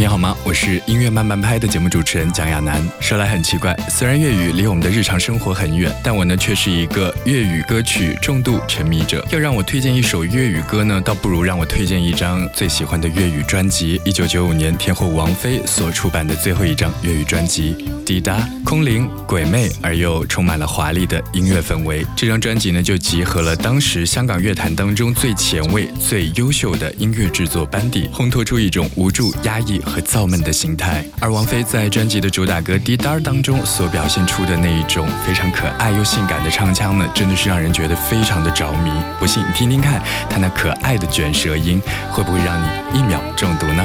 你好吗？我是音乐慢慢拍的节目主持人蒋亚楠。说来很奇怪，虽然粤语离我们的日常生活很远，但我呢却是一个粤语歌曲重度沉迷者。要让我推荐一首粤语歌呢，倒不如让我推荐一张最喜欢的粤语专辑。一九九五年，天后王菲所出版的最后一张粤语专辑《滴答》，空灵鬼魅而又充满了华丽的音乐氛围。这张专辑呢，就集合了当时香港乐坛当中最前卫、最优秀的音乐制作班底，烘托出一种无助、压抑。和造闷的心态，而王菲在专辑的主打歌《滴答》当中所表现出的那一种非常可爱又性感的唱腔呢，真的是让人觉得非常的着迷。不信你听听看，她那可爱的卷舌音，会不会让你一秒中毒呢？